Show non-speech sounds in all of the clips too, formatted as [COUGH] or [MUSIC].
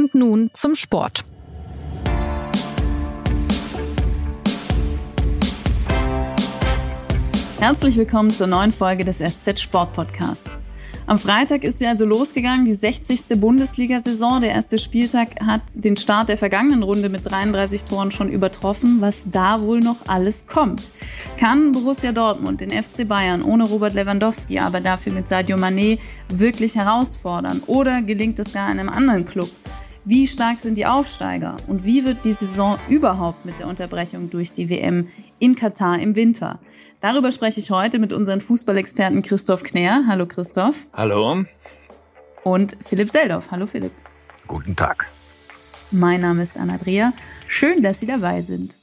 Und nun zum Sport. Herzlich willkommen zur neuen Folge des SZ Sport Podcasts. Am Freitag ist sie also losgegangen, die 60. Bundesliga-Saison. Der erste Spieltag hat den Start der vergangenen Runde mit 33 Toren schon übertroffen. Was da wohl noch alles kommt. Kann Borussia Dortmund den FC Bayern ohne Robert Lewandowski, aber dafür mit Sadio Mané wirklich herausfordern? Oder gelingt es gar einem anderen Club? Wie stark sind die Aufsteiger? Und wie wird die Saison überhaupt mit der Unterbrechung durch die WM in Katar im Winter? Darüber spreche ich heute mit unseren Fußballexperten Christoph Knär. Hallo Christoph. Hallo. Und Philipp Seldorf. Hallo Philipp. Guten Tag. Mein Name ist Anna Dreher. Schön, dass Sie dabei sind.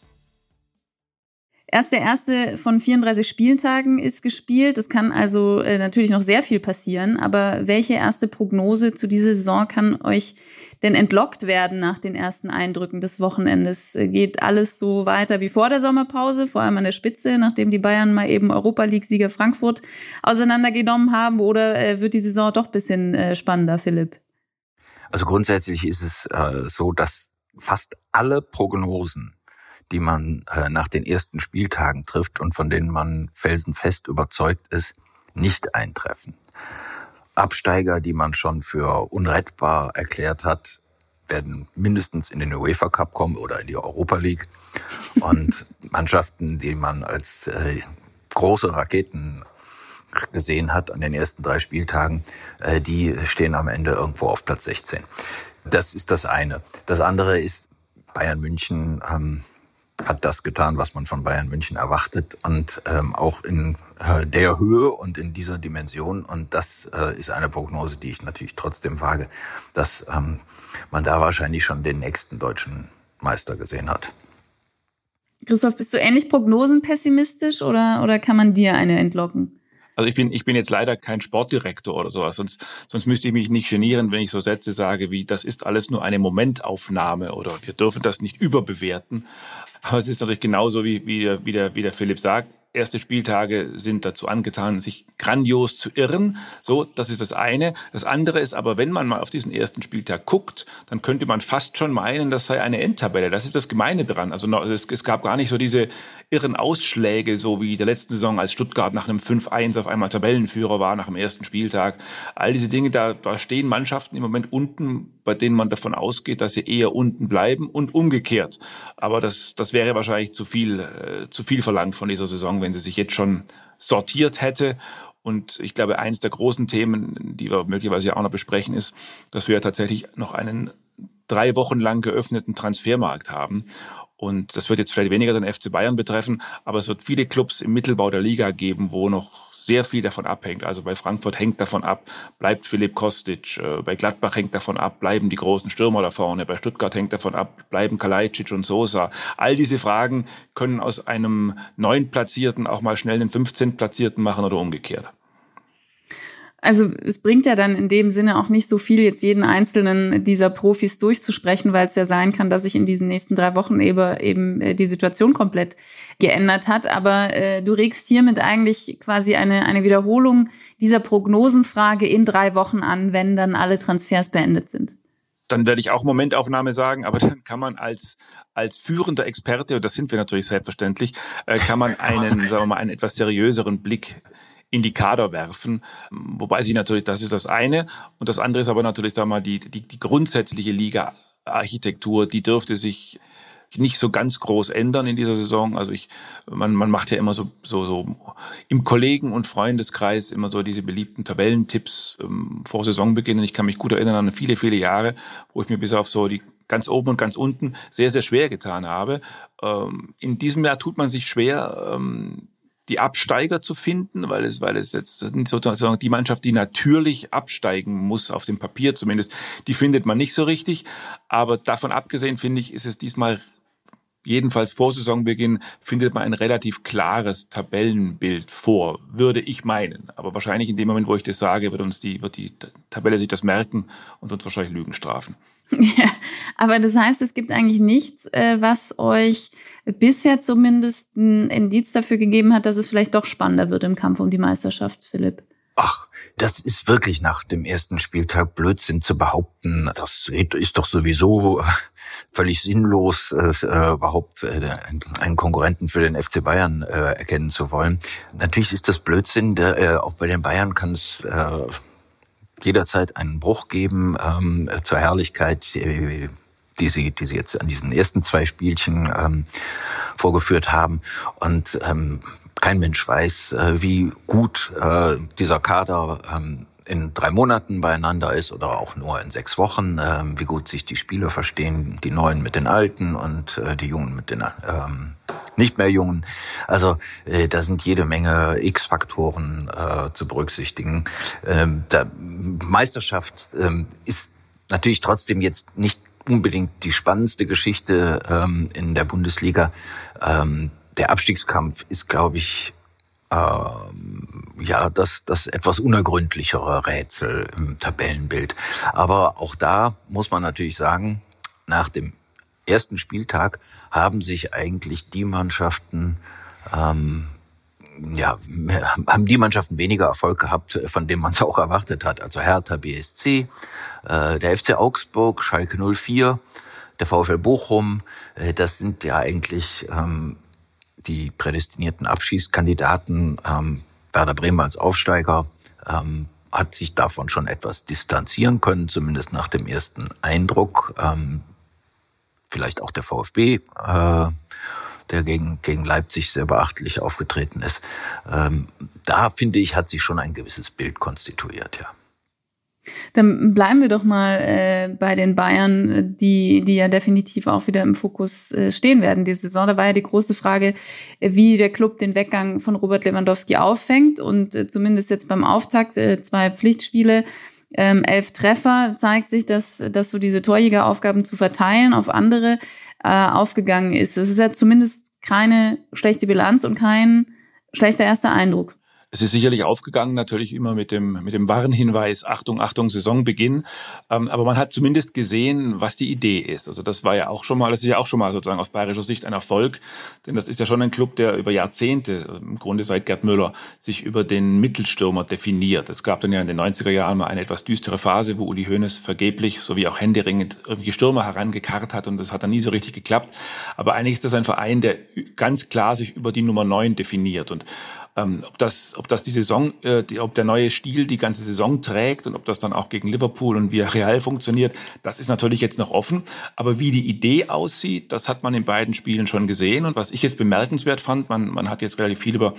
Erst der erste von 34 Spieltagen ist gespielt. Es kann also äh, natürlich noch sehr viel passieren. Aber welche erste Prognose zu dieser Saison kann euch denn entlockt werden nach den ersten Eindrücken des Wochenendes? Geht alles so weiter wie vor der Sommerpause, vor allem an der Spitze, nachdem die Bayern mal eben Europa League-Sieger Frankfurt auseinandergenommen haben? Oder äh, wird die Saison doch bisschen äh, spannender, Philipp? Also grundsätzlich ist es äh, so, dass fast alle Prognosen die man äh, nach den ersten Spieltagen trifft und von denen man felsenfest überzeugt ist, nicht eintreffen. Absteiger, die man schon für unrettbar erklärt hat, werden mindestens in den UEFA Cup kommen oder in die Europa League. Und [LAUGHS] Mannschaften, die man als äh, große Raketen gesehen hat an den ersten drei Spieltagen, äh, die stehen am Ende irgendwo auf Platz 16. Das ist das eine. Das andere ist, Bayern München ähm, hat das getan, was man von Bayern München erwartet und ähm, auch in äh, der Höhe und in dieser Dimension. Und das äh, ist eine Prognose, die ich natürlich trotzdem wage, dass ähm, man da wahrscheinlich schon den nächsten deutschen Meister gesehen hat. Christoph, bist du ähnlich prognosenpessimistisch oder, oder kann man dir eine entlocken? Also ich bin, ich bin jetzt leider kein Sportdirektor oder sowas, sonst, sonst müsste ich mich nicht genieren, wenn ich so Sätze sage wie, das ist alles nur eine Momentaufnahme oder wir dürfen das nicht überbewerten. Aber es ist natürlich genauso, wie, wie, der, wie, der, wie der Philipp sagt erste Spieltage sind dazu angetan, sich grandios zu irren. So, das ist das eine. Das andere ist aber, wenn man mal auf diesen ersten Spieltag guckt, dann könnte man fast schon meinen, das sei eine Endtabelle. Das ist das Gemeine dran. Also es, es gab gar nicht so diese irren Ausschläge, so wie der letzten Saison, als Stuttgart nach einem 5-1 auf einmal Tabellenführer war nach dem ersten Spieltag. All diese Dinge, da, da stehen Mannschaften im Moment unten, bei denen man davon ausgeht, dass sie eher unten bleiben und umgekehrt. Aber das, das wäre wahrscheinlich zu viel, äh, zu viel verlangt von dieser Saison, wenn sie sich jetzt schon sortiert hätte. Und ich glaube, eines der großen Themen, die wir möglicherweise auch noch besprechen, ist, dass wir ja tatsächlich noch einen drei Wochen lang geöffneten Transfermarkt haben. Und das wird jetzt vielleicht weniger den FC Bayern betreffen, aber es wird viele Clubs im Mittelbau der Liga geben, wo noch sehr viel davon abhängt. Also bei Frankfurt hängt davon ab, bleibt Philipp Kostic, äh, bei Gladbach hängt davon ab, bleiben die großen Stürmer da vorne, bei Stuttgart hängt davon ab, bleiben Kalajdzic und Sosa. All diese Fragen können aus einem neun Platzierten auch mal schnell einen 15 Platzierten machen oder umgekehrt. Also es bringt ja dann in dem Sinne auch nicht so viel, jetzt jeden einzelnen dieser Profis durchzusprechen, weil es ja sein kann, dass sich in diesen nächsten drei Wochen eben, eben äh, die Situation komplett geändert hat. Aber äh, du regst hiermit eigentlich quasi eine, eine Wiederholung dieser Prognosenfrage in drei Wochen an, wenn dann alle Transfers beendet sind dann werde ich auch Momentaufnahme sagen, aber dann kann man als, als führender Experte, und das sind wir natürlich selbstverständlich, äh, kann man [LAUGHS] einen, sagen wir mal, einen etwas seriöseren Blick in die Kader werfen. Wobei sie natürlich, das ist das eine. Und das andere ist aber natürlich, sagen wir mal, die, die, die grundsätzliche Liga-Architektur, die dürfte sich nicht so ganz groß ändern in dieser Saison. Also ich, man, man macht ja immer so, so, so im Kollegen- und Freundeskreis immer so diese beliebten Tabellentipps ähm, vor Saisonbeginn. Und ich kann mich gut erinnern an viele, viele Jahre, wo ich mir bis auf so die ganz oben und ganz unten sehr, sehr schwer getan habe. Ähm, in diesem Jahr tut man sich schwer, ähm, die Absteiger zu finden, weil es, weil es jetzt sozusagen die Mannschaft, die natürlich absteigen muss, auf dem Papier zumindest, die findet man nicht so richtig. Aber davon abgesehen, finde ich, ist es diesmal jedenfalls vor Saisonbeginn findet man ein relativ klares Tabellenbild vor, würde ich meinen. Aber wahrscheinlich in dem Moment, wo ich das sage, wird uns die, wird die Tabelle sich das merken und uns wahrscheinlich Lügen strafen. [LAUGHS] Ja, aber das heißt, es gibt eigentlich nichts, äh, was euch bisher zumindest ein Indiz dafür gegeben hat, dass es vielleicht doch spannender wird im Kampf um die Meisterschaft, Philipp. Ach, das ist wirklich nach dem ersten Spieltag Blödsinn zu behaupten. Das ist doch sowieso völlig sinnlos, äh, überhaupt äh, einen Konkurrenten für den FC Bayern äh, erkennen zu wollen. Natürlich ist das Blödsinn. Der, äh, auch bei den Bayern kann es äh, jederzeit einen Bruch geben ähm, zur Herrlichkeit, die, die sie, die sie jetzt an diesen ersten zwei Spielchen ähm, vorgeführt haben. Und ähm, kein Mensch weiß, äh, wie gut äh, dieser Kader ähm, in drei Monaten beieinander ist oder auch nur in sechs Wochen, ähm, wie gut sich die Spieler verstehen, die Neuen mit den Alten und äh, die Jungen mit den ähm, nicht mehr Jungen. Also da sind jede Menge X-Faktoren zu berücksichtigen. Ähm, Meisterschaft ist natürlich trotzdem jetzt nicht unbedingt die spannendste Geschichte in der Bundesliga. Der Abstiegskampf ist, glaube ich, ähm, ja, das, das etwas unergründlichere Rätsel im Tabellenbild. Aber auch da muss man natürlich sagen, nach dem ersten Spieltag haben sich eigentlich die Mannschaften, ähm, ja, [LAUGHS] haben die Mannschaften weniger Erfolg gehabt, von denen man es auch erwartet hat. Also Hertha BSC, äh, der FC Augsburg, Schalke 04, der VfL Bochum, äh, das sind ja eigentlich ähm, die prädestinierten Abschießkandidaten. Ähm, Werder Bremen als Aufsteiger ähm, hat sich davon schon etwas distanzieren können, zumindest nach dem ersten Eindruck. Ähm, vielleicht auch der VfB, äh, der gegen, gegen Leipzig sehr beachtlich aufgetreten ist. Ähm, da finde ich, hat sich schon ein gewisses Bild konstituiert, ja. Dann bleiben wir doch mal äh, bei den Bayern, die, die ja definitiv auch wieder im Fokus äh, stehen werden diese Saison. Da war ja die große Frage, wie der Club den Weggang von Robert Lewandowski auffängt. Und äh, zumindest jetzt beim Auftakt äh, zwei Pflichtspiele, ähm, elf Treffer, zeigt sich, dass, dass so diese Torjägeraufgaben zu verteilen auf andere äh, aufgegangen ist. Es ist ja zumindest keine schlechte Bilanz und kein schlechter erster Eindruck. Es ist sicherlich aufgegangen, natürlich immer mit dem, mit dem Warnhinweis, Achtung, Achtung, Saisonbeginn. Ähm, aber man hat zumindest gesehen, was die Idee ist. Also das war ja auch schon mal, das ist ja auch schon mal sozusagen aus bayerischer Sicht ein Erfolg. Denn das ist ja schon ein Club, der über Jahrzehnte, im Grunde seit Gerd Müller, sich über den Mittelstürmer definiert. Es gab dann ja in den 90er Jahren mal eine etwas düstere Phase, wo Uli Hoeneß vergeblich sowie auch händeringend irgendwelche Stürmer herangekarrt hat und das hat dann nie so richtig geklappt. Aber eigentlich ist das ein Verein, der ganz klar sich über die Nummer 9 definiert. Und ähm, ob, das, ob das die Saison, äh, die, ob der neue Stil die ganze Saison trägt und ob das dann auch gegen Liverpool und Villarreal funktioniert, das ist natürlich jetzt noch offen. Aber wie die Idee aussieht, das hat man in beiden Spielen schon gesehen. Und was ich jetzt bemerkenswert fand, man, man hat jetzt relativ viel über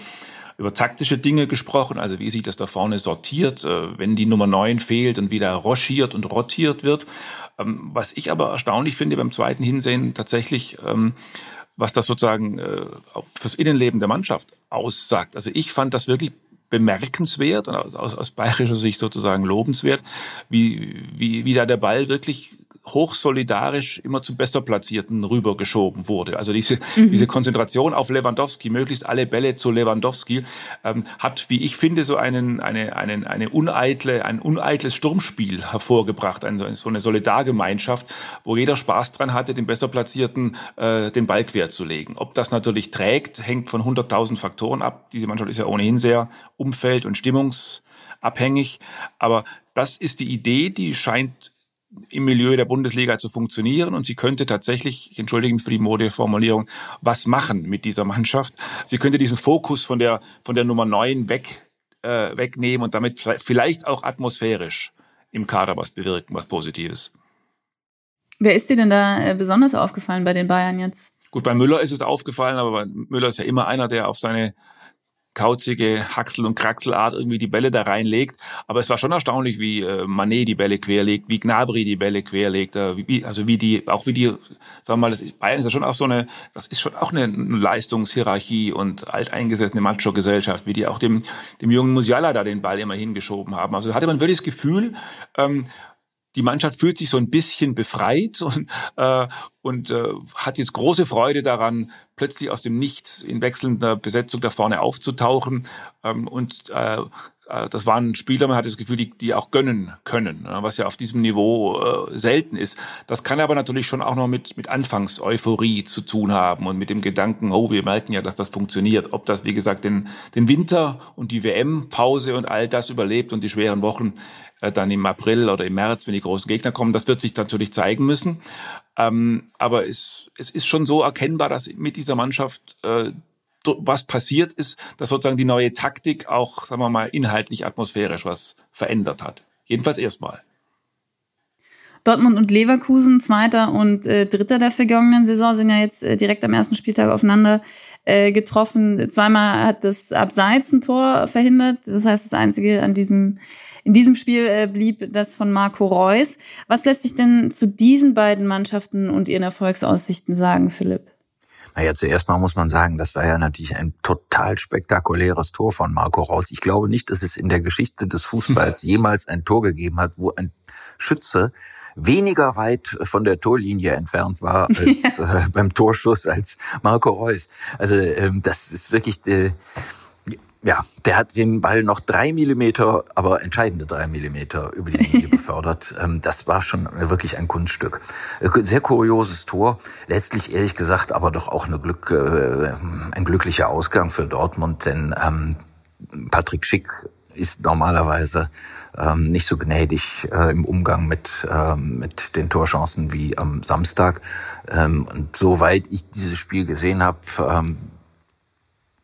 über taktische Dinge gesprochen, also wie sich das da vorne sortiert, äh, wenn die Nummer 9 fehlt und wieder rochiert und rotiert wird. Ähm, was ich aber erstaunlich finde beim zweiten Hinsehen tatsächlich, ähm, was das sozusagen äh, fürs Innenleben der Mannschaft aussagt. Also ich fand das wirklich bemerkenswert und aus, aus bayerischer Sicht sozusagen lobenswert, wie, wie, wie da der Ball wirklich hochsolidarisch immer zum besser platzierten rübergeschoben wurde. Also diese, mhm. diese Konzentration auf Lewandowski, möglichst alle Bälle zu Lewandowski, ähm, hat, wie ich finde, so einen, eine, einen, eine uneitle, ein uneitles Sturmspiel hervorgebracht, eine, so eine Solidargemeinschaft, wo jeder Spaß dran hatte, den besser platzierten äh, den Ball quer zu legen. Ob das natürlich trägt, hängt von 100.000 Faktoren ab. Diese Mannschaft ist ja ohnehin sehr umfeld- und stimmungsabhängig. Aber das ist die Idee, die scheint im Milieu der Bundesliga zu funktionieren und sie könnte tatsächlich, ich entschuldige mich für die Modeformulierung, was machen mit dieser Mannschaft. Sie könnte diesen Fokus von der, von der Nummer 9 weg, äh, wegnehmen und damit vielleicht auch atmosphärisch im Kader was bewirken, was Positives. Wer ist dir denn da äh, besonders aufgefallen bei den Bayern jetzt? Gut, bei Müller ist es aufgefallen, aber Müller ist ja immer einer, der auf seine kauzige Haxel- und Kraxelart irgendwie die Bälle da reinlegt. Aber es war schon erstaunlich, wie äh, Manet die Bälle querlegt, wie Gnabry die Bälle querlegt, äh, wie, also wie die, auch wie die, sagen wir mal, das ist, Bayern ist ja schon auch so eine, das ist schon auch eine Leistungshierarchie und alteingesessene Macho-Gesellschaft, wie die auch dem, dem jungen Musiala da den Ball immer hingeschoben haben. Also hatte man wirklich das Gefühl, ähm, die Mannschaft fühlt sich so ein bisschen befreit [LAUGHS] und, äh, und äh, hat jetzt große Freude daran, plötzlich aus dem Nichts in wechselnder Besetzung da vorne aufzutauchen ähm, und äh, äh, das waren Spieler, man hat das Gefühl, die, die auch gönnen können, ne, was ja auf diesem Niveau äh, selten ist. Das kann aber natürlich schon auch noch mit, mit Anfangseuphorie zu tun haben und mit dem Gedanken, oh, wir merken ja, dass das funktioniert. Ob das, wie gesagt, den, den Winter und die WM-Pause und all das überlebt und die schweren Wochen dann im April oder im März, wenn die großen Gegner kommen, das wird sich natürlich zeigen müssen. Ähm, aber es, es ist schon so erkennbar, dass mit dieser Mannschaft äh, was passiert ist, dass sozusagen die neue Taktik auch, sagen wir mal, inhaltlich, atmosphärisch was verändert hat. Jedenfalls erstmal. Dortmund und Leverkusen, Zweiter und äh, Dritter der vergangenen Saison, sind ja jetzt äh, direkt am ersten Spieltag aufeinander äh, getroffen. Zweimal hat das Abseits ein Tor verhindert. Das heißt, das Einzige an diesem, in diesem Spiel äh, blieb das von Marco Reus. Was lässt sich denn zu diesen beiden Mannschaften und ihren Erfolgsaussichten sagen, Philipp? Naja, zuerst mal muss man sagen, das war ja natürlich ein total spektakuläres Tor von Marco Reus. Ich glaube nicht, dass es in der Geschichte des Fußballs [LAUGHS] jemals ein Tor gegeben hat, wo ein Schütze weniger weit von der Torlinie entfernt war [LAUGHS] als äh, beim Torschuss als Marco Reus. Also ähm, das ist wirklich äh, ja, der hat den Ball noch drei Millimeter, aber entscheidende drei Millimeter über die Linie [LAUGHS] befördert. Ähm, das war schon wirklich ein Kunststück. Äh, sehr kurioses Tor. Letztlich ehrlich gesagt, aber doch auch eine Glück, äh, ein glücklicher Ausgang für Dortmund, denn ähm, Patrick Schick ist normalerweise ähm, nicht so gnädig äh, im Umgang mit, ähm, mit den Torchancen wie am Samstag. Ähm, und soweit ich dieses Spiel gesehen habe, ähm,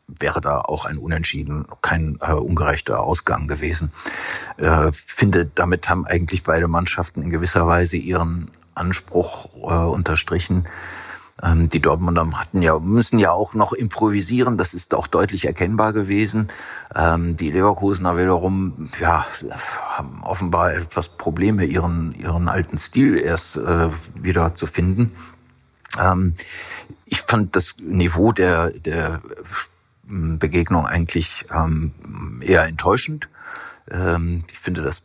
wäre da auch ein Unentschieden, kein äh, ungerechter Ausgang gewesen. Äh, finde, damit haben eigentlich beide Mannschaften in gewisser Weise ihren Anspruch äh, unterstrichen. Ähm, die Dortmunder hatten ja, müssen ja auch noch improvisieren, das ist auch deutlich erkennbar gewesen. Ähm, die Leverkusener wiederum, ja, haben offenbar etwas Probleme, ihren, ihren alten Stil erst äh, wieder zu finden. Ähm, ich fand das Niveau der, der Begegnung eigentlich eher enttäuschend. Ich finde, dass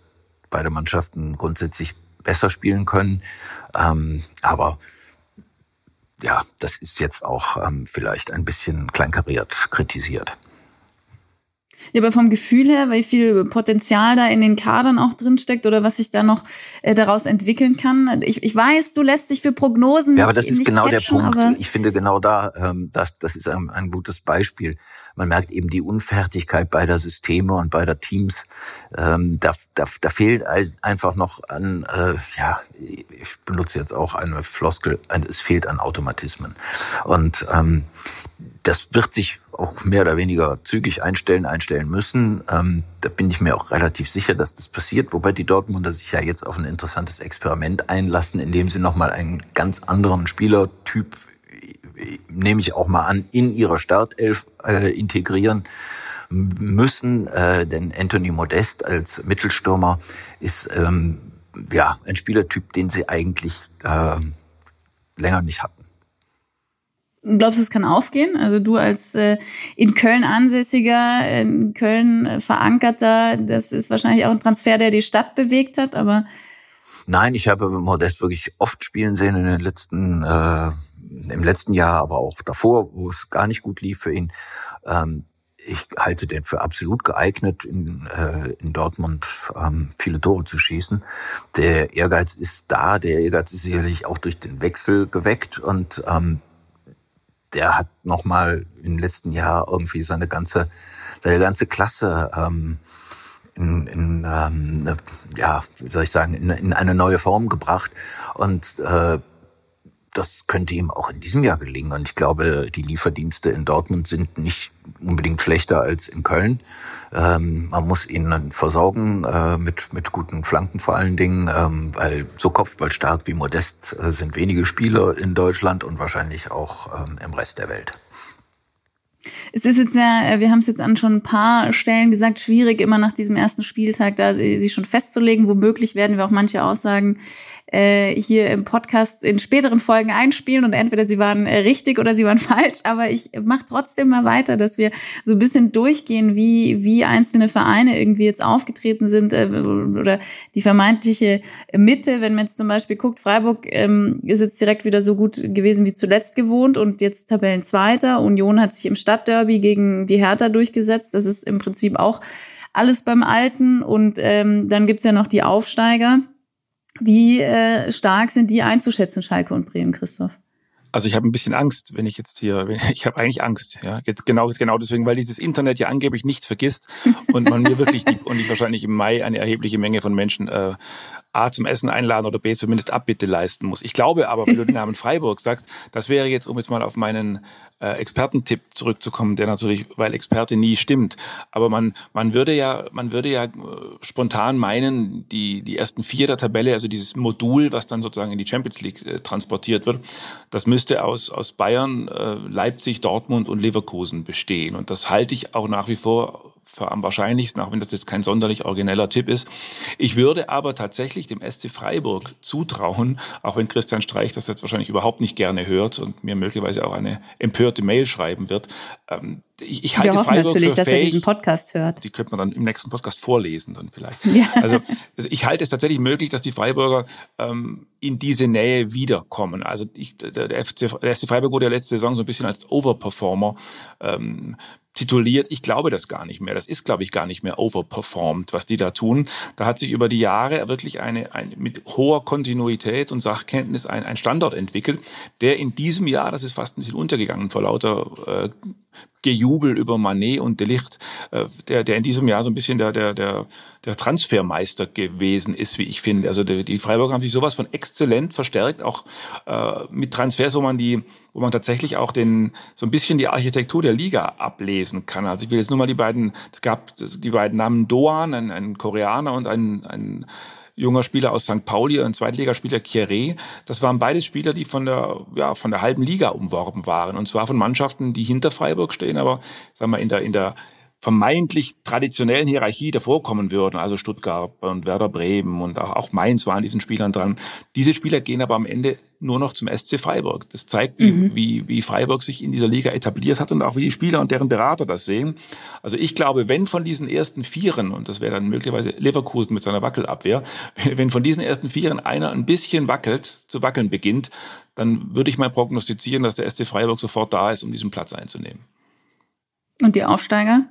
beide Mannschaften grundsätzlich besser spielen können. Aber ja, das ist jetzt auch ähm, vielleicht ein bisschen kleinkariert kritisiert. Ja, aber vom Gefühl her, wie viel Potenzial da in den Kadern auch drin steckt oder was sich da noch äh, daraus entwickeln kann. Ich, ich weiß, du lässt dich für Prognosen. Ja, aber das ist genau catchen, der Punkt. Ich finde genau da, ähm, das, das ist ein, ein gutes Beispiel. Man merkt eben die Unfertigkeit beider Systeme und beider Teams. Ähm, da, da, da fehlt einfach noch an, äh, ja, ich benutze jetzt auch eine Floskel, es fehlt an Automatismen. Und ähm, das wird sich auch mehr oder weniger zügig einstellen, einstellen müssen. Ähm, da bin ich mir auch relativ sicher, dass das passiert. Wobei die Dortmunder sich ja jetzt auf ein interessantes Experiment einlassen, indem sie nochmal einen ganz anderen Spielertyp, nehme ich auch mal an, in ihrer Startelf äh, integrieren müssen. Äh, denn Anthony Modest als Mittelstürmer ist ähm, ja ein Spielertyp, den sie eigentlich äh, länger nicht hatten. Glaubst du, es kann aufgehen? Also du als äh, in Köln ansässiger, in Köln äh, verankerter, das ist wahrscheinlich auch ein Transfer, der die Stadt bewegt hat, aber Nein, ich habe Modest wirklich oft spielen sehen in den letzten, äh, im letzten Jahr, aber auch davor, wo es gar nicht gut lief für ihn. Ähm, ich halte den für absolut geeignet, in, äh, in Dortmund ähm, viele Tore zu schießen. Der Ehrgeiz ist da, der Ehrgeiz ist sicherlich auch durch den Wechsel geweckt und ähm, der hat nochmal im letzten Jahr irgendwie seine ganze, seine ganze Klasse ähm, in, in ähm, ja, wie soll ich sagen, in, in eine neue Form gebracht. Und äh, das könnte ihm auch in diesem Jahr gelingen. Und ich glaube, die Lieferdienste in Dortmund sind nicht unbedingt schlechter als in Köln. Ähm, man muss ihn dann versorgen äh, mit, mit guten Flanken vor allen Dingen, ähm, weil so kopfballstark wie Modest äh, sind wenige Spieler in Deutschland und wahrscheinlich auch ähm, im Rest der Welt. Es ist jetzt ja, äh, wir haben es jetzt an schon ein paar Stellen gesagt, schwierig immer nach diesem ersten Spieltag da sich schon festzulegen. Womöglich werden wir auch manche Aussagen äh, hier im Podcast in späteren Folgen einspielen und entweder sie waren äh, richtig oder sie waren [LAUGHS] falsch. Aber ich mache trotzdem mal weiter, dass wir so ein bisschen durchgehen, wie, wie einzelne Vereine irgendwie jetzt aufgetreten sind äh, oder die vermeintliche Mitte. Wenn man jetzt zum Beispiel guckt, Freiburg ähm, ist jetzt direkt wieder so gut gewesen wie zuletzt gewohnt und jetzt Tabellenzweiter. Union hat sich im Stadtderby gegen die Hertha durchgesetzt. Das ist im Prinzip auch alles beim Alten und ähm, dann gibt's ja noch die Aufsteiger. Wie äh, stark sind die einzuschätzen, Schalke und Bremen, Christoph? Also ich habe ein bisschen Angst, wenn ich jetzt hier, [LAUGHS] ich habe eigentlich Angst, ja, genau, genau deswegen, weil dieses Internet ja angeblich nichts vergisst und man mir wirklich die, und ich wahrscheinlich im Mai eine erhebliche Menge von Menschen äh, A zum Essen einladen oder B zumindest Abbitte leisten muss. Ich glaube aber, wenn du den [LAUGHS] Namen Freiburg sagst, das wäre jetzt, um jetzt mal auf meinen äh, Expertentipp zurückzukommen, der natürlich, weil Experte nie stimmt, aber man, man würde ja, man würde ja äh, spontan meinen, die, die ersten vier der Tabelle, also dieses Modul, was dann sozusagen in die Champions League äh, transportiert wird, das müsste aus, aus Bayern, äh, Leipzig, Dortmund und Leverkusen bestehen. Und das halte ich auch nach wie vor für am wahrscheinlichsten, auch wenn das jetzt kein sonderlich origineller Tipp ist. Ich würde aber tatsächlich dem SC Freiburg zutrauen, auch wenn Christian Streich das jetzt wahrscheinlich überhaupt nicht gerne hört und mir möglicherweise auch eine empörte Mail schreiben wird. Ähm, ich, ich halte Wir hoffen Freiburg natürlich, für dass fähig, er diesen Podcast hört. Die könnte man dann im nächsten Podcast vorlesen dann vielleicht. Ja. Also, also ich halte es tatsächlich möglich, dass die Freiburger ähm, in diese Nähe wiederkommen. Also ich, der, der, FC, der SC Freiburg wurde ja letzte Saison so ein bisschen als Overperformer ähm, tituliert. Ich glaube das gar nicht mehr. Das ist, glaube ich, gar nicht mehr overperformed, was die da tun. Da hat sich über die Jahre wirklich eine, eine mit hoher Kontinuität und Sachkenntnis ein, ein Standort entwickelt, der in diesem Jahr, das ist fast ein bisschen untergegangen vor lauter äh, Gejubel über Manet und Delicht, äh, der, der in diesem Jahr so ein bisschen der, der, der, der Transfermeister gewesen ist, wie ich finde. Also die, die Freiburger haben sich sowas von exzellent verstärkt, auch äh, mit Transfers, wo man die, wo man tatsächlich auch den so ein bisschen die Architektur der Liga ablesen kann. Also ich will jetzt nur mal die beiden, es gab die beiden Namen Doan, ein, ein Koreaner und ein, ein junger Spieler aus St. Pauli, ein Zweitligaspieler Kieré. Das waren beides Spieler, die von der, ja, von der halben Liga umworben waren. Und zwar von Mannschaften, die hinter Freiburg stehen, aber sagen wir in der, in der vermeintlich traditionellen Hierarchie davor kommen würden, also Stuttgart und Werder Bremen und auch Mainz waren diesen Spielern dran. Diese Spieler gehen aber am Ende nur noch zum SC Freiburg. Das zeigt, mhm. wie, wie Freiburg sich in dieser Liga etabliert hat und auch wie die Spieler und deren Berater das sehen. Also ich glaube, wenn von diesen ersten Vieren, und das wäre dann möglicherweise Leverkusen mit seiner Wackelabwehr, [LAUGHS] wenn von diesen ersten Vieren einer ein bisschen wackelt, zu wackeln beginnt, dann würde ich mal prognostizieren, dass der SC Freiburg sofort da ist, um diesen Platz einzunehmen. Und die Aufsteiger?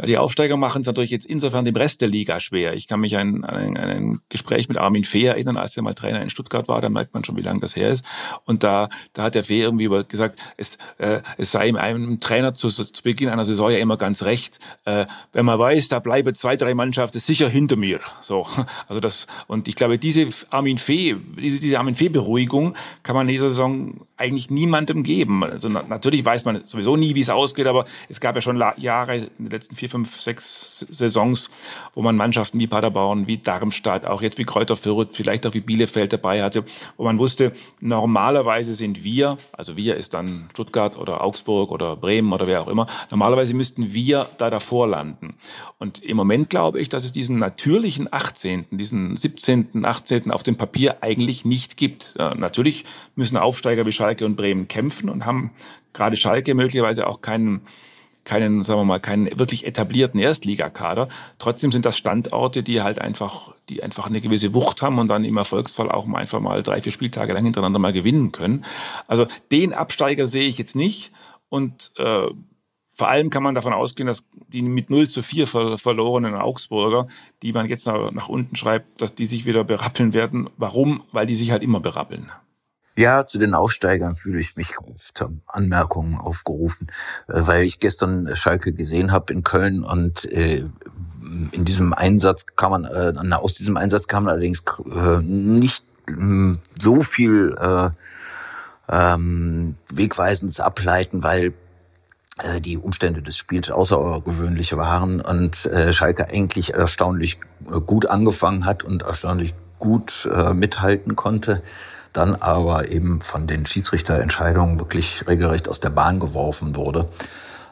Ja, die Aufsteiger machen es natürlich jetzt insofern dem Rest der Liga schwer. Ich kann mich an, an ein Gespräch mit Armin Fee erinnern, als er mal Trainer in Stuttgart war. Da merkt man schon, wie lange das her ist. Und da, da hat der Fee irgendwie gesagt, es, äh, es sei einem Trainer zu, zu Beginn einer Saison ja immer ganz recht, äh, wenn man weiß, da bleiben zwei, drei Mannschaften sicher hinter mir. So, also das und ich glaube, diese Armin Fee, diese, diese Armin Fee Beruhigung kann man in dieser Saison eigentlich niemandem geben. Also na, natürlich weiß man sowieso nie, wie es ausgeht, aber es gab ja schon Jahre in den letzten vier, fünf, sechs Saisons, wo man Mannschaften wie Paderborn, wie Darmstadt, auch jetzt wie Kräuter Fürth, vielleicht auch wie Bielefeld dabei hatte, wo man wusste, normalerweise sind wir, also wir ist dann Stuttgart oder Augsburg oder Bremen oder wer auch immer, normalerweise müssten wir da davor landen. Und im Moment glaube ich, dass es diesen natürlichen 18., diesen 17., 18. auf dem Papier eigentlich nicht gibt. Ja, natürlich müssen Aufsteiger wie Schalke und Bremen kämpfen und haben gerade Schalke möglicherweise auch keinen keinen, sagen wir mal, keinen wirklich etablierten Erstligakader. Trotzdem sind das Standorte, die halt einfach, die einfach eine gewisse Wucht haben und dann im Erfolgsfall auch einfach mal drei, vier Spieltage lang hintereinander mal gewinnen können. Also den Absteiger sehe ich jetzt nicht und äh, vor allem kann man davon ausgehen, dass die mit 0 zu 4 ver verlorenen Augsburger, die man jetzt nach, nach unten schreibt, dass die sich wieder berappeln werden. Warum? Weil die sich halt immer berappeln. Ja, zu den Aufsteigern fühle ich mich Anmerkungen aufgerufen, äh, weil ich gestern Schalke gesehen habe in Köln und äh, in diesem Einsatz kann man, äh, aus diesem Einsatz kann man allerdings nicht hm, so viel ähm, Wegweisendes ableiten, weil die Umstände des Spiels außergewöhnlich waren und Schalke eigentlich erstaunlich gut angefangen hat und erstaunlich gut mithalten konnte dann aber eben von den Schiedsrichterentscheidungen wirklich regelrecht aus der Bahn geworfen wurde.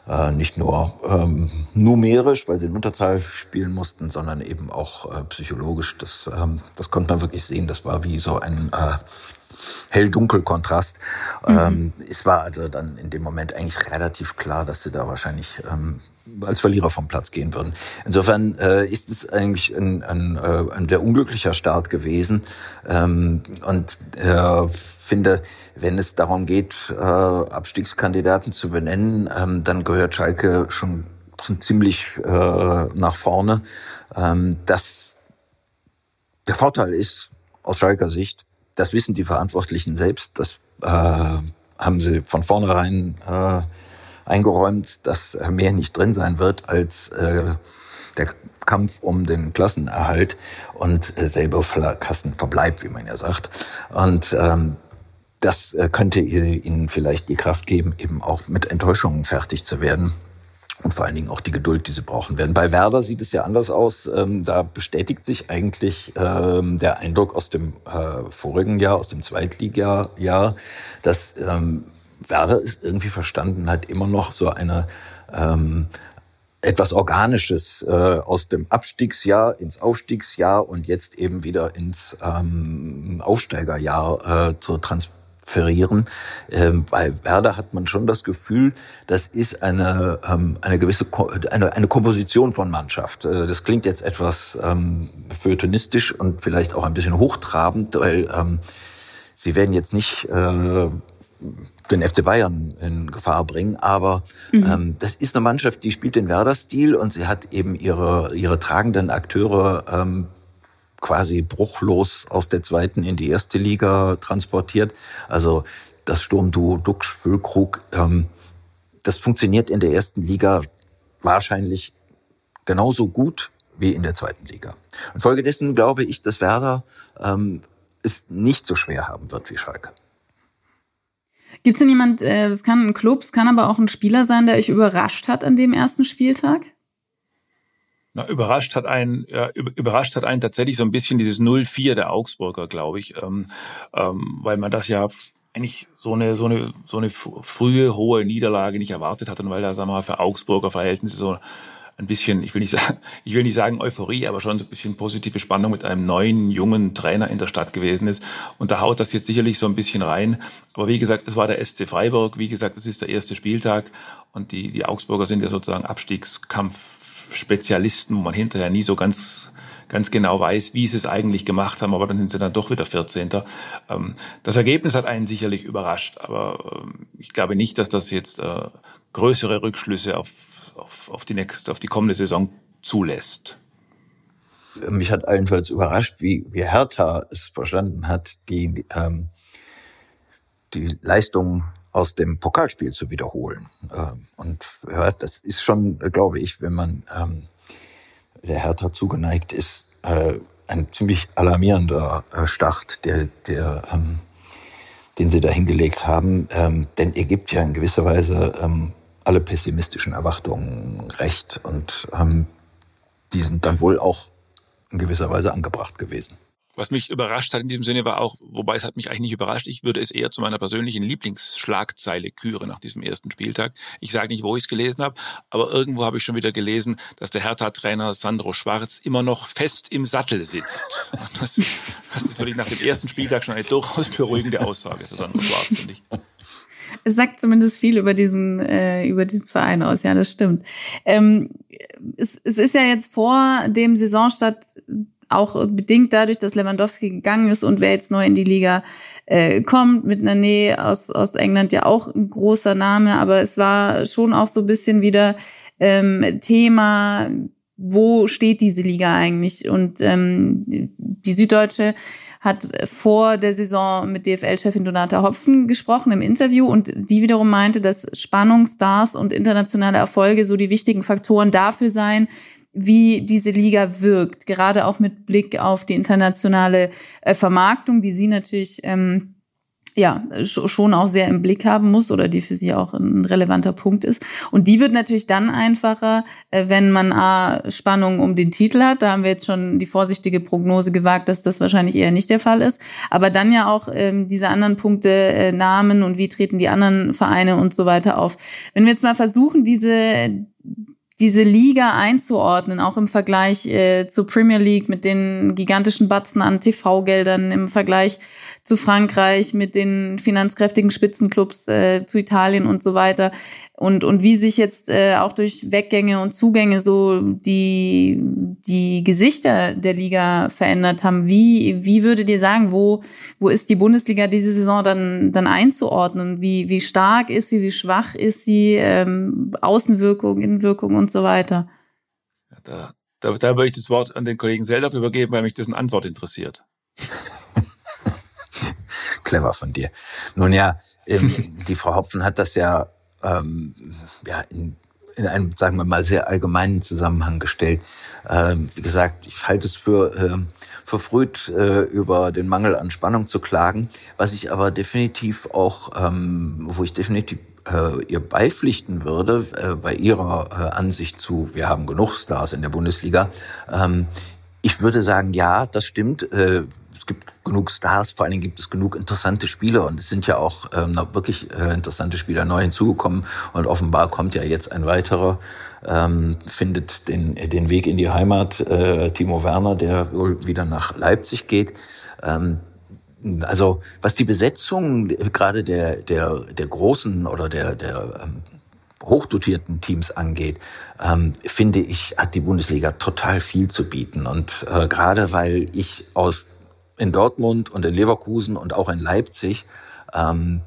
Äh, nicht nur ähm, numerisch, weil sie in Unterzahl spielen mussten, sondern eben auch äh, psychologisch. Das, ähm, das konnte man wirklich sehen. Das war wie so ein äh, Hell-Dunkel-Kontrast. Mhm. Ähm, es war also dann in dem Moment eigentlich relativ klar, dass sie da wahrscheinlich ähm, als Verlierer vom Platz gehen würden. Insofern äh, ist es eigentlich ein, ein, äh, ein sehr unglücklicher Start gewesen. Ähm, und äh, finde, wenn es darum geht, äh, Abstiegskandidaten zu benennen, ähm, dann gehört Schalke schon ziemlich äh, nach vorne. Ähm, das, der Vorteil ist aus Schalker Sicht, das wissen die Verantwortlichen selbst, das äh, haben sie von vornherein äh, eingeräumt, dass mehr nicht drin sein wird als äh, der Kampf um den Klassenerhalt und äh, selber Kassen verbleibt, wie man ja sagt. Und ähm, das äh, könnte ihnen vielleicht die Kraft geben, eben auch mit Enttäuschungen fertig zu werden und vor allen Dingen auch die Geduld, die sie brauchen werden. Bei Werder sieht es ja anders aus. Ähm, da bestätigt sich eigentlich ähm, der Eindruck aus dem äh, vorigen Jahr, aus dem Zweitliga-Jahr, dass ähm, Werder es irgendwie verstanden hat, immer noch so eine etwas Organisches äh, aus dem Abstiegsjahr ins Aufstiegsjahr und jetzt eben wieder ins Aufsteigerjahr äh, zu transformieren transferieren. Ähm, bei Werder hat man schon das Gefühl, das ist eine, ähm, eine gewisse eine, eine Komposition von Mannschaft. Äh, das klingt jetzt etwas ähm, feuilletonistisch und vielleicht auch ein bisschen hochtrabend, weil ähm, sie werden jetzt nicht äh, den FC Bayern in Gefahr bringen. Aber mhm. ähm, das ist eine Mannschaft, die spielt den Werder-Stil und sie hat eben ihre, ihre tragenden Akteure ähm, quasi bruchlos aus der zweiten in die erste Liga transportiert. Also das Sturmduo Duxch Füllkrug, ähm, das funktioniert in der ersten Liga wahrscheinlich genauso gut wie in der zweiten Liga. Und folgedessen glaube ich, dass Werder ähm, es nicht so schwer haben wird wie Schalke. Gibt es denn jemand, äh, es kann ein Club, es kann aber auch ein Spieler sein, der euch überrascht hat an dem ersten Spieltag? Na, überrascht hat einen, ja, überrascht hat einen tatsächlich so ein bisschen dieses 0-4 der Augsburger, glaube ich, ähm, ähm, weil man das ja eigentlich so eine, so eine, so eine frühe, hohe Niederlage nicht erwartet hat und weil da, sagen wir mal, für Augsburger Verhältnisse so ein bisschen, ich will nicht sagen, [LAUGHS] ich will nicht sagen Euphorie, aber schon so ein bisschen positive Spannung mit einem neuen, jungen Trainer in der Stadt gewesen ist. Und da haut das jetzt sicherlich so ein bisschen rein. Aber wie gesagt, es war der SC Freiburg. Wie gesagt, es ist der erste Spieltag und die, die Augsburger sind ja sozusagen Abstiegskampf Spezialisten, wo man hinterher nie so ganz ganz genau weiß, wie sie es eigentlich gemacht haben, aber dann sind sie dann doch wieder 14. Ähm, das Ergebnis hat einen sicherlich überrascht, aber ähm, ich glaube nicht, dass das jetzt äh, größere Rückschlüsse auf, auf, auf, die nächste, auf die kommende Saison zulässt. Mich hat allenfalls überrascht, wie, wie Hertha es verstanden hat, die, ähm, die Leistung aus dem Pokalspiel zu wiederholen. Ähm, und ja, das ist schon, glaube ich, wenn man ähm, der Hertha zugeneigt ist, äh, ein ziemlich alarmierender äh, Start, der, der, ähm, den sie da hingelegt haben. Ähm, denn er gibt ja in gewisser Weise ähm, alle pessimistischen Erwartungen recht und ähm, die sind dann wohl auch in gewisser Weise angebracht gewesen. Was mich überrascht hat in diesem Sinne war auch, wobei es hat mich eigentlich nicht überrascht, ich würde es eher zu meiner persönlichen Lieblingsschlagzeile küren nach diesem ersten Spieltag. Ich sage nicht, wo ich es gelesen habe, aber irgendwo habe ich schon wieder gelesen, dass der Hertha-Trainer Sandro Schwarz immer noch fest im Sattel sitzt. Das ist, das ist wirklich nach dem ersten Spieltag schon eine durchaus beruhigende Aussage für Sandro Schwarz, finde ich. Es sagt zumindest viel über diesen, äh, über diesen Verein aus, ja, das stimmt. Ähm, es, es ist ja jetzt vor dem Saisonstart auch bedingt dadurch, dass Lewandowski gegangen ist und wer jetzt neu in die Liga äh, kommt, mit Nähe aus, aus England ja auch ein großer Name, aber es war schon auch so ein bisschen wieder ähm, Thema, wo steht diese Liga eigentlich? Und ähm, die Süddeutsche hat vor der Saison mit DFL-Chefin Donata Hopfen gesprochen im Interview und die wiederum meinte, dass Spannung, Stars und internationale Erfolge so die wichtigen Faktoren dafür seien, wie diese Liga wirkt, gerade auch mit Blick auf die internationale äh, Vermarktung, die sie natürlich ähm, ja schon auch sehr im Blick haben muss oder die für sie auch ein relevanter Punkt ist. Und die wird natürlich dann einfacher, äh, wenn man A, Spannung um den Titel hat. Da haben wir jetzt schon die vorsichtige Prognose gewagt, dass das wahrscheinlich eher nicht der Fall ist. Aber dann ja auch ähm, diese anderen Punkte, äh, Namen und wie treten die anderen Vereine und so weiter auf. Wenn wir jetzt mal versuchen, diese diese Liga einzuordnen, auch im Vergleich äh, zur Premier League mit den gigantischen Batzen an TV-Geldern, im Vergleich zu Frankreich mit den finanzkräftigen Spitzenclubs äh, zu Italien und so weiter und, und wie sich jetzt äh, auch durch Weggänge und Zugänge so die, die Gesichter der Liga verändert haben. Wie, wie würdet ihr sagen, wo, wo ist die Bundesliga diese Saison dann, dann einzuordnen? Wie, wie stark ist sie, wie schwach ist sie, ähm, Außenwirkung, Innenwirkung und und so weiter. Da, da, da würde ich das Wort an den Kollegen Seldorf übergeben, weil mich dessen Antwort interessiert. [LAUGHS] Clever von dir. Nun ja, ähm, [LAUGHS] die Frau Hopfen hat das ja, ähm, ja in, in einem, sagen wir mal, sehr allgemeinen Zusammenhang gestellt. Ähm, wie gesagt, ich halte es für äh, verfrüht, äh, über den Mangel an Spannung zu klagen. Was ich aber definitiv auch, ähm, wo ich definitiv äh, ihr beipflichten würde, äh, bei ihrer äh, Ansicht zu, wir haben genug Stars in der Bundesliga. Ähm, ich würde sagen, ja, das stimmt. Äh, es gibt genug Stars, vor Dingen gibt es genug interessante Spieler und es sind ja auch ähm, wirklich äh, interessante Spieler neu hinzugekommen und offenbar kommt ja jetzt ein weiterer, ähm, findet den, den Weg in die Heimat, äh, Timo Werner, der wohl wieder nach Leipzig geht. Ähm, also was die Besetzung gerade der, der, der großen oder der, der ähm, hochdotierten Teams angeht, ähm, finde ich, hat die Bundesliga total viel zu bieten. Und äh, gerade weil ich aus in Dortmund und in Leverkusen und auch in Leipzig ähm,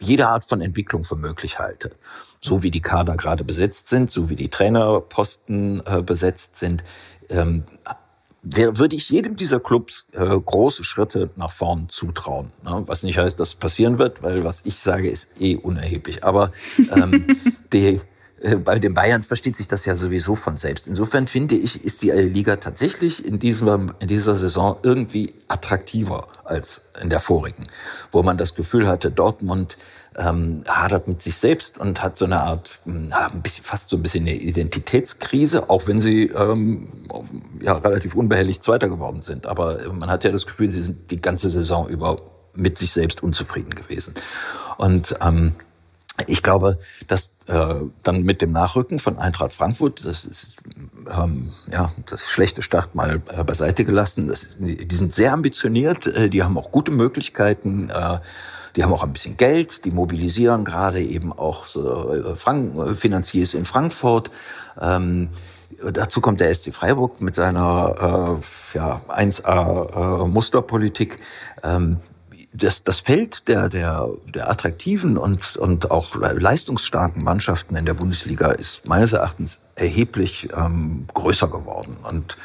jede Art von Entwicklung für möglich halte. So wie die Kader gerade besetzt sind, so wie die Trainerposten äh, besetzt sind, ähm, wär, würde ich jedem dieser Clubs äh, große Schritte nach vorn zutrauen. Ne? Was nicht heißt, dass es passieren wird, weil was ich sage, ist eh unerheblich. Aber ähm, [LAUGHS] die, äh, bei den Bayern versteht sich das ja sowieso von selbst. Insofern finde ich, ist die Liga tatsächlich in, diesem, in dieser Saison irgendwie attraktiver als in der vorigen, wo man das Gefühl hatte, Dortmund ähm, hadert mit sich selbst und hat so eine Art, hm, ja, ein bisschen, fast so ein bisschen eine Identitätskrise, auch wenn sie ähm, ja, relativ unbehelligt Zweiter geworden sind. Aber man hat ja das Gefühl, sie sind die ganze Saison über mit sich selbst unzufrieden gewesen. Und ähm, ich glaube, dass äh, dann mit dem Nachrücken von Eintracht Frankfurt, das ist ähm, ja das schlechte Start mal äh, beiseite gelassen. Das, die sind sehr ambitioniert, äh, die haben auch gute Möglichkeiten. Äh, die haben auch ein bisschen Geld, die mobilisieren gerade eben auch so äh, Frank äh, Finanziers in Frankfurt. Ähm, dazu kommt der SC Freiburg mit seiner äh, ja, 1A äh, Musterpolitik. Ähm, das, das Feld der, der, der attraktiven und, und auch leistungsstarken Mannschaften in der Bundesliga ist meines Erachtens erheblich ähm, größer geworden. Und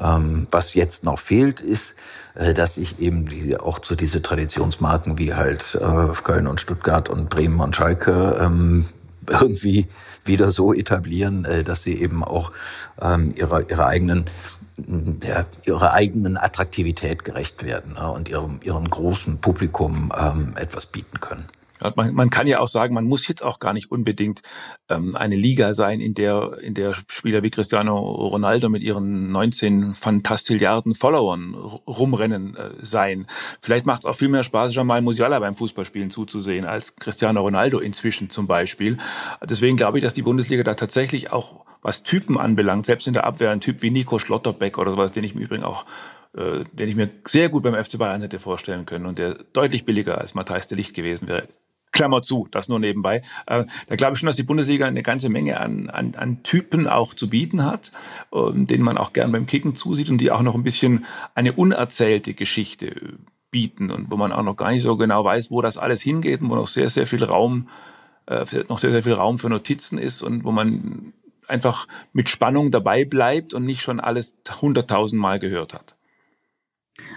ähm, was jetzt noch fehlt, ist, dass sich eben die, auch zu diese Traditionsmarken wie halt äh, Köln und Stuttgart und Bremen und Schalke ähm, [LAUGHS] irgendwie wieder so etablieren, äh, dass sie eben auch ähm, ihre, ihre eigenen der, ihrer eigenen Attraktivität gerecht werden ne, und ihrem, ihrem großen Publikum ähm, etwas bieten können. Man, man kann ja auch sagen, man muss jetzt auch gar nicht unbedingt ähm, eine Liga sein, in der, in der Spieler wie Cristiano Ronaldo mit ihren 19 Fantastilliarden Followern rumrennen äh, sein. Vielleicht macht es auch viel mehr Spaß, Jamal Musiala beim Fußballspielen zuzusehen, als Cristiano Ronaldo inzwischen zum Beispiel. Deswegen glaube ich, dass die Bundesliga da tatsächlich auch, was Typen anbelangt, selbst in der Abwehr, ein Typ wie Nico Schlotterbeck oder sowas, den ich im Übrigen auch äh, den ich mir sehr gut beim FC Bayern hätte vorstellen können und der deutlich billiger als Matthijs de Licht gewesen wäre, Klammer zu, das nur nebenbei. Äh, da glaube ich schon, dass die Bundesliga eine ganze Menge an, an, an Typen auch zu bieten hat, äh, denen man auch gern beim Kicken zusieht und die auch noch ein bisschen eine unerzählte Geschichte bieten und wo man auch noch gar nicht so genau weiß, wo das alles hingeht und wo noch sehr, sehr viel Raum, äh, noch sehr, sehr viel Raum für Notizen ist und wo man einfach mit Spannung dabei bleibt und nicht schon alles hunderttausendmal gehört hat.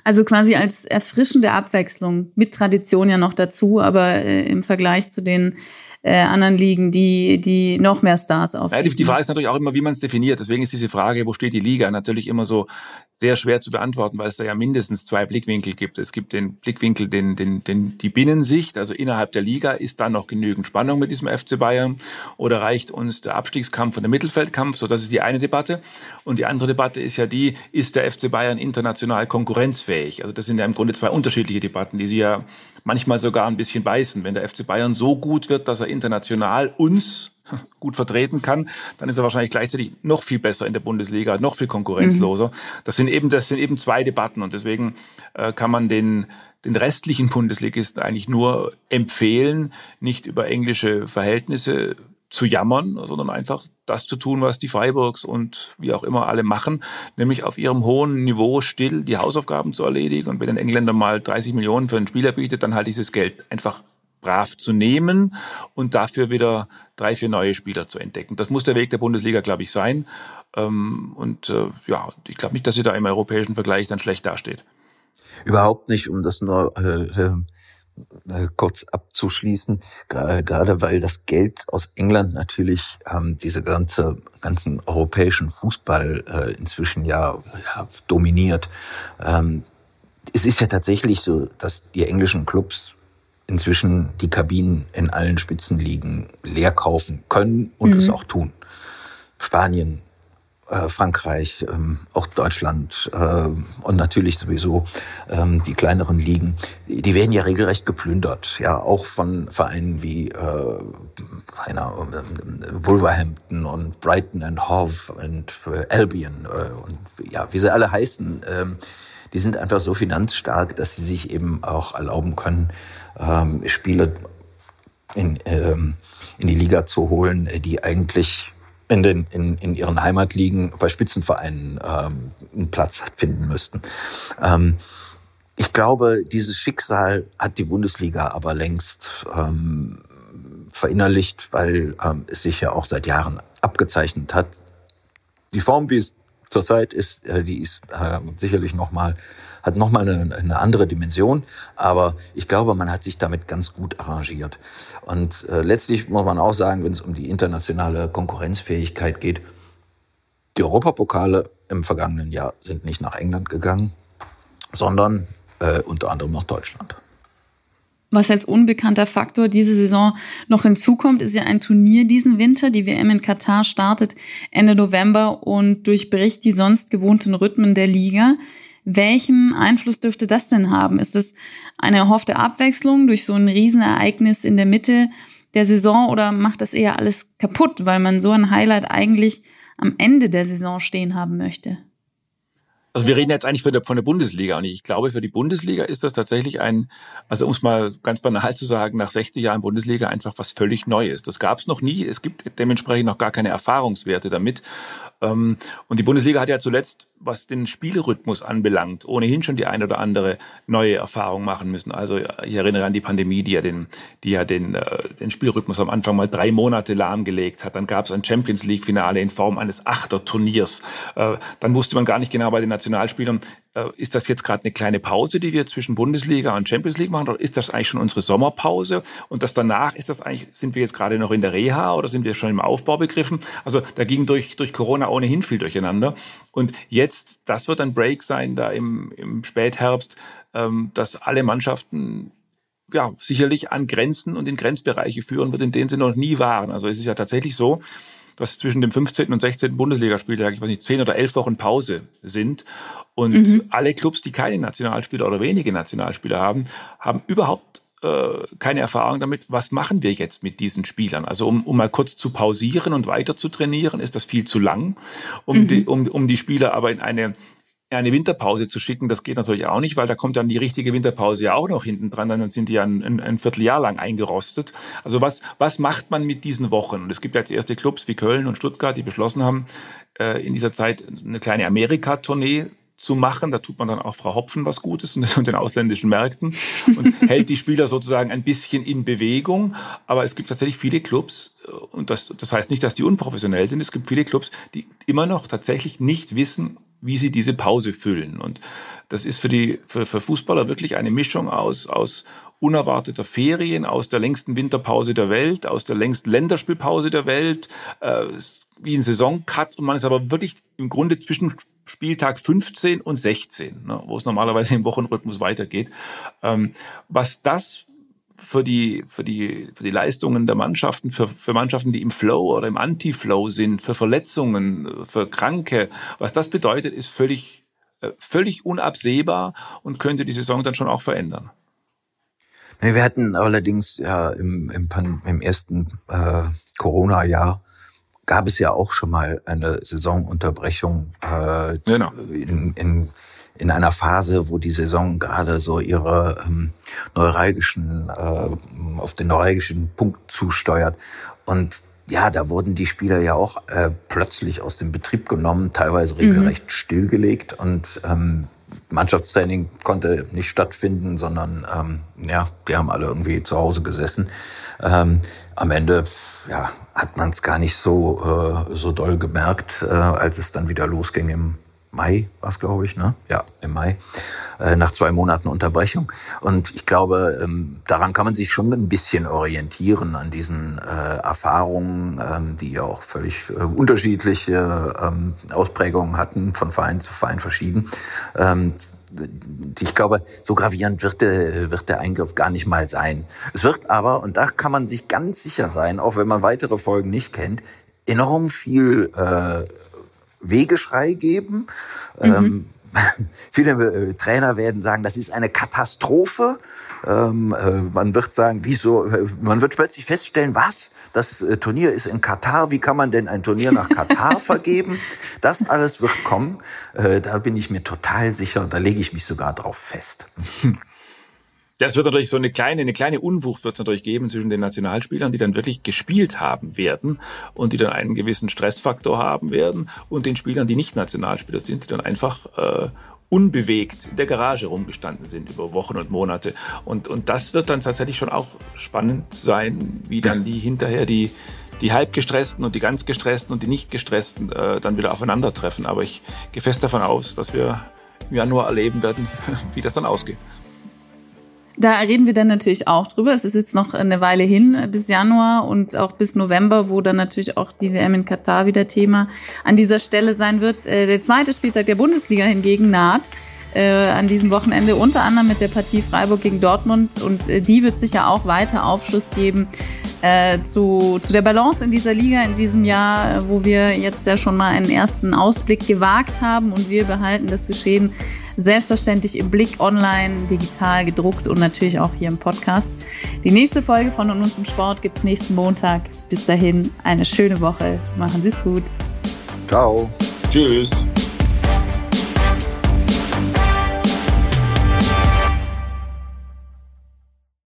Also quasi als erfrischende Abwechslung mit Tradition ja noch dazu, aber äh, im Vergleich zu den äh, anderen Ligen, die, die noch mehr Stars auf. Ja, die, die Frage ist natürlich auch immer, wie man es definiert. Deswegen ist diese Frage, wo steht die Liga, natürlich immer so sehr schwer zu beantworten, weil es da ja mindestens zwei Blickwinkel gibt. Es gibt den Blickwinkel, den, den, den, die Binnensicht, also innerhalb der Liga, ist da noch genügend Spannung mit diesem FC Bayern oder reicht uns der Abstiegskampf und der Mittelfeldkampf? So, das ist die eine Debatte. Und die andere Debatte ist ja die, ist der FC Bayern international konkurrenzfähig? Also das sind ja im Grunde zwei unterschiedliche Debatten, die sie ja manchmal sogar ein bisschen beißen. Wenn der FC Bayern so gut wird, dass er international uns [LAUGHS] gut vertreten kann, dann ist er wahrscheinlich gleichzeitig noch viel besser in der Bundesliga, noch viel konkurrenzloser. Mhm. Das sind eben, das sind eben zwei Debatten und deswegen äh, kann man den, den restlichen Bundesligisten eigentlich nur empfehlen, nicht über englische Verhältnisse zu jammern, sondern einfach das zu tun, was die Freiburgs und wie auch immer alle machen, nämlich auf ihrem hohen Niveau still die Hausaufgaben zu erledigen. Und wenn ein Engländer mal 30 Millionen für einen Spieler bietet, dann halt dieses Geld einfach brav zu nehmen und dafür wieder drei, vier neue Spieler zu entdecken. Das muss der Weg der Bundesliga, glaube ich, sein. Ähm, und äh, ja, ich glaube nicht, dass sie da im europäischen Vergleich dann schlecht dasteht. Überhaupt nicht, um das nur äh, äh äh, kurz abzuschließen, gerade weil das Geld aus England natürlich ähm, diese ganze ganzen europäischen Fußball äh, inzwischen ja, ja dominiert. Ähm, es ist ja tatsächlich so, dass die englischen Clubs inzwischen die Kabinen in allen Spitzenligen leer kaufen können und mhm. es auch tun. Spanien, äh, Frankreich, ähm, auch Deutschland äh, und natürlich sowieso ähm, die kleineren Ligen, die, die werden ja regelrecht geplündert, ja auch von Vereinen wie äh, einer, Wolverhampton und Brighton and Hove und äh, Albion und ja wie sie alle heißen, äh, die sind einfach so finanzstark, dass sie sich eben auch erlauben können, äh, Spiele in, äh, in die Liga zu holen, die eigentlich in, den, in, in ihren Heimatligen bei Spitzenvereinen ähm, einen Platz finden müssten. Ähm, ich glaube, dieses Schicksal hat die Bundesliga aber längst ähm, verinnerlicht, weil ähm, es sich ja auch seit Jahren abgezeichnet hat. Die Form, wie es zurzeit ist, äh, die ist äh, sicherlich noch mal hat nochmal eine, eine andere Dimension. Aber ich glaube, man hat sich damit ganz gut arrangiert. Und äh, letztlich muss man auch sagen, wenn es um die internationale Konkurrenzfähigkeit geht, die Europapokale im vergangenen Jahr sind nicht nach England gegangen, sondern äh, unter anderem nach Deutschland. Was als unbekannter Faktor diese Saison noch hinzukommt, ist ja ein Turnier diesen Winter. Die WM in Katar startet Ende November und durchbricht die sonst gewohnten Rhythmen der Liga. Welchen Einfluss dürfte das denn haben? Ist es eine erhoffte Abwechslung durch so ein Riesenereignis in der Mitte der Saison oder macht das eher alles kaputt, weil man so ein Highlight eigentlich am Ende der Saison stehen haben möchte? Also wir reden jetzt eigentlich von der, von der Bundesliga und ich glaube, für die Bundesliga ist das tatsächlich ein, also um es mal ganz banal zu sagen, nach 60 Jahren Bundesliga einfach was völlig Neues. Das gab es noch nie. Es gibt dementsprechend noch gar keine Erfahrungswerte damit. Ähm, und die Bundesliga hat ja zuletzt, was den Spielrhythmus anbelangt, ohnehin schon die eine oder andere neue Erfahrung machen müssen. Also ich erinnere an die Pandemie, die ja den, die ja den, äh, den Spielrhythmus am Anfang mal drei Monate lahmgelegt hat. Dann gab es ein Champions League-Finale in Form eines Achterturniers. Äh, dann wusste man gar nicht genau bei den Nationalspielern, äh, ist das jetzt gerade eine kleine Pause, die wir zwischen Bundesliga und Champions League machen, oder ist das eigentlich schon unsere Sommerpause? Und das danach, ist das eigentlich, sind wir jetzt gerade noch in der Reha oder sind wir schon im Aufbau begriffen? Also da ging durch, durch Corona ohnehin viel durcheinander. Und jetzt, das wird ein Break sein, da im, im Spätherbst, ähm, dass alle Mannschaften ja, sicherlich an Grenzen und in Grenzbereiche führen wird, in denen sie noch nie waren. Also es ist ja tatsächlich so, dass zwischen dem 15. und 16. Bundesligaspieltag, ich weiß nicht, 10 oder 11 Wochen Pause sind. Und mhm. alle Clubs, die keine Nationalspieler oder wenige Nationalspieler haben, haben überhaupt äh, keine Erfahrung damit, was machen wir jetzt mit diesen Spielern? Also um, um mal kurz zu pausieren und weiter zu trainieren, ist das viel zu lang, um, mhm. die, um, um die Spieler aber in eine eine Winterpause zu schicken, das geht natürlich auch nicht, weil da kommt dann die richtige Winterpause ja auch noch hinten dran, dann sind die ja ein, ein, ein Vierteljahr lang eingerostet. Also was, was macht man mit diesen Wochen? Und es gibt jetzt erste Clubs wie Köln und Stuttgart, die beschlossen haben, äh, in dieser Zeit eine kleine Amerika-Tournee zu machen. Da tut man dann auch Frau Hopfen was Gutes und [LAUGHS] den ausländischen Märkten und [LAUGHS] hält die Spieler sozusagen ein bisschen in Bewegung. Aber es gibt tatsächlich viele Clubs, äh, und das, das heißt nicht, dass die unprofessionell sind, es gibt viele Clubs, die immer noch tatsächlich nicht wissen, wie sie diese Pause füllen. Und das ist für die für, für Fußballer wirklich eine Mischung aus aus unerwarteter Ferien, aus der längsten Winterpause der Welt, aus der längsten Länderspielpause der Welt, äh, wie ein Saisoncut. Und man ist aber wirklich im Grunde zwischen Spieltag 15 und 16, ne, wo es normalerweise im Wochenrhythmus weitergeht. Ähm, was das für die, für die, für die Leistungen der Mannschaften, für, für Mannschaften, die im Flow oder im Anti-Flow sind, für Verletzungen, für Kranke, was das bedeutet, ist völlig, äh, völlig unabsehbar und könnte die Saison dann schon auch verändern. Wir hatten allerdings ja im, im, im ersten äh, Corona-Jahr gab es ja auch schon mal eine Saisonunterbrechung äh, genau. in, in, in einer Phase, wo die Saison gerade so ihre ähm, neuralgischen, äh, auf den neuralgischen Punkt zusteuert. Und ja, da wurden die Spieler ja auch äh, plötzlich aus dem Betrieb genommen, teilweise mhm. regelrecht mhm. stillgelegt. Und ähm, Mannschaftstraining konnte nicht stattfinden, sondern ähm, ja, die haben alle irgendwie zu Hause gesessen. Ähm, am Ende ja, hat man es gar nicht so, äh, so doll gemerkt, äh, als es dann wieder losging im Mai, war es, glaube ich, ne? Ja, im Mai, äh, nach zwei Monaten Unterbrechung. Und ich glaube, ähm, daran kann man sich schon ein bisschen orientieren, an diesen äh, Erfahrungen, ähm, die ja auch völlig äh, unterschiedliche ähm, Ausprägungen hatten, von Verein zu Verein verschieden. Ähm, ich glaube, so gravierend wird der, wird der Eingriff gar nicht mal sein. Es wird aber, und da kann man sich ganz sicher sein, auch wenn man weitere Folgen nicht kennt, enorm viel äh, Wegeschrei geben. Mhm. Ähm, [LAUGHS] viele äh, Trainer werden sagen, das ist eine Katastrophe. Ähm, äh, man wird sagen, wieso? Äh, man wird plötzlich feststellen, was? Das Turnier ist in Katar. Wie kann man denn ein Turnier nach Katar [LAUGHS] vergeben? Das alles wird kommen. Äh, da bin ich mir total sicher. Da lege ich mich sogar drauf fest. [LAUGHS] Das wird natürlich so eine kleine, eine kleine Unwucht wird es natürlich geben zwischen den Nationalspielern, die dann wirklich gespielt haben werden und die dann einen gewissen Stressfaktor haben werden und den Spielern, die nicht Nationalspieler sind, die dann einfach äh, unbewegt in der Garage rumgestanden sind über Wochen und Monate. Und, und das wird dann tatsächlich schon auch spannend sein, wie dann die hinterher die, die halb gestressten und die ganz gestressten und die nicht gestressten äh, dann wieder aufeinandertreffen. Aber ich gehe fest davon aus, dass wir im Januar erleben werden, [LAUGHS] wie das dann ausgeht. Da reden wir dann natürlich auch drüber. Es ist jetzt noch eine Weile hin bis Januar und auch bis November, wo dann natürlich auch die WM in Katar wieder Thema an dieser Stelle sein wird. Äh, der zweite Spieltag der Bundesliga hingegen naht äh, an diesem Wochenende, unter anderem mit der Partie Freiburg gegen Dortmund. Und äh, die wird sicher auch weiter Aufschluss geben äh, zu, zu der Balance in dieser Liga in diesem Jahr, wo wir jetzt ja schon mal einen ersten Ausblick gewagt haben und wir behalten das Geschehen Selbstverständlich im Blick online, digital, gedruckt und natürlich auch hier im Podcast. Die nächste Folge von Und uns im Sport gibt es nächsten Montag. Bis dahin eine schöne Woche. Machen Sie es gut. Ciao. Tschüss.